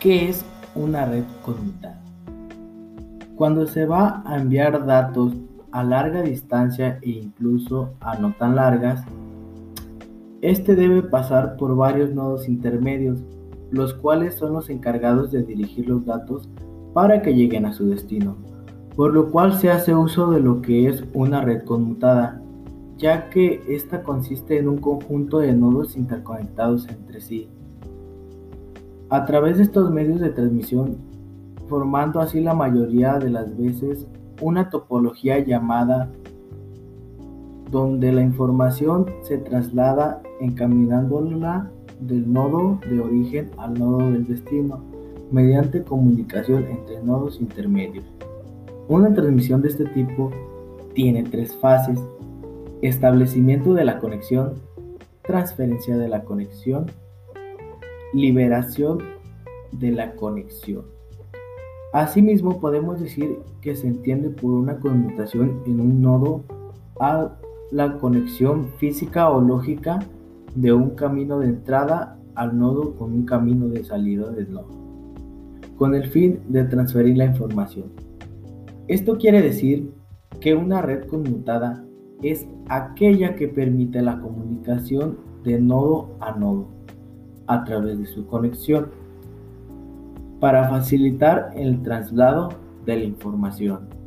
¿Qué es una red conmutada? Cuando se va a enviar datos a larga distancia e incluso a no tan largas, este debe pasar por varios nodos intermedios, los cuales son los encargados de dirigir los datos para que lleguen a su destino, por lo cual se hace uso de lo que es una red conmutada, ya que esta consiste en un conjunto de nodos interconectados entre sí a través de estos medios de transmisión, formando así la mayoría de las veces una topología llamada donde la información se traslada encaminándola del nodo de origen al nodo del destino mediante comunicación entre nodos intermedios. Una transmisión de este tipo tiene tres fases. Establecimiento de la conexión, transferencia de la conexión liberación de la conexión. Asimismo, podemos decir que se entiende por una conmutación en un nodo a la conexión física o lógica de un camino de entrada al nodo con un camino de salida del nodo, con el fin de transferir la información. Esto quiere decir que una red conmutada es aquella que permite la comunicación de nodo a nodo a través de su conexión para facilitar el traslado de la información.